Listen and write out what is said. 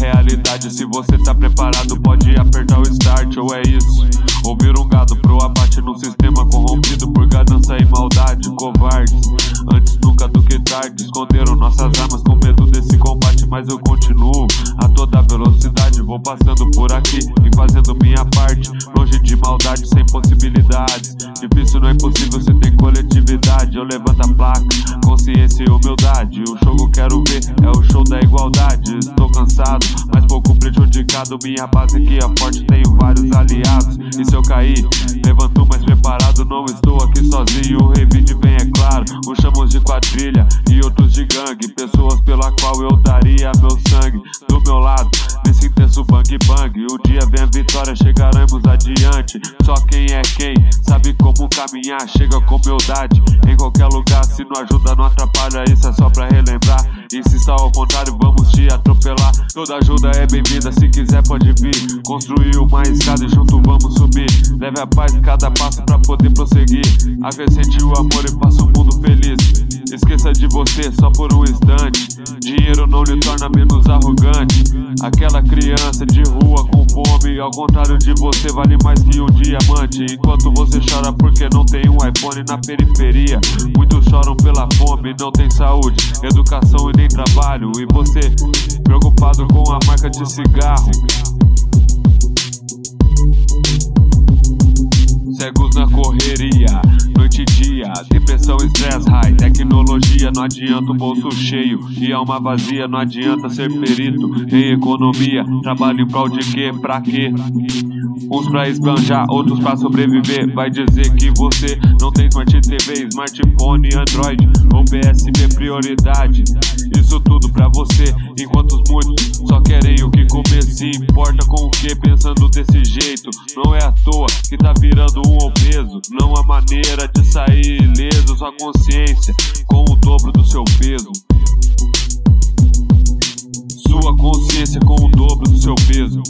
realidade. Se você tá preparado, pode apertar o start, ou é isso. Ouvir um gado pro abate num sistema corrompido por ganância e maldade. Covardes, antes nunca do que tarde. Esconderam nossas armas com medo desse combate, mas eu continuo a toda velocidade. Vou passando por aqui e fazendo minha parte. Longe de maldade, sem possibilidades. Consciência e humildade. O show que quero ver é o show da igualdade. Estou cansado, mas pouco prejudicado. Minha base aqui é forte, tenho vários aliados. E se eu cair, levanto mais preparado. Não estou aqui sozinho, o revide bem é claro. Uns chamamos de quadrilha e outros de gangue. Pessoas pela qual eu daria meu sangue. Do meu lado, intenso bang bang. O dia vem a vitória, chegaremos adiante. Só quem é quem sabe como caminhar. Chega com humildade em qualquer lugar. Se não ajuda, não atrapalha. Isso é só pra relembrar. E se está ao contrário, vamos te atropelar. Toda ajuda é bem-vinda, se quiser pode vir. Construir uma escada e junto vamos subir. Leve a paz em cada passo pra poder prosseguir. Acrescente o amor e faça o mundo feliz. Esqueça de você só por um instante. Dinheiro não lhe torna menos arrogante. Aquela criança de rua com fome, ao contrário de você, vale mais que um diamante. Enquanto você chora porque não tem um iPhone na periferia, muitos choram pela fome, não tem saúde, educação e nem trabalho. E você, preocupado com a marca de cigarro. Cegos na correria, noite e dia, depressão, estresse, high, tecnologia, não adianta o bolso cheio e alma vazia, não adianta ser perito em economia, trabalho em prol de quê, pra quê? Uns pra esbanjar, outros pra sobreviver. Vai dizer que você não tem Smart TV, smartphone, Android ou PSP prioridade. Isso com o que pensando desse jeito. Não é à toa que tá virando um obeso. Não há maneira de sair ileso. Sua consciência com o dobro do seu peso. Sua consciência com o dobro do seu peso.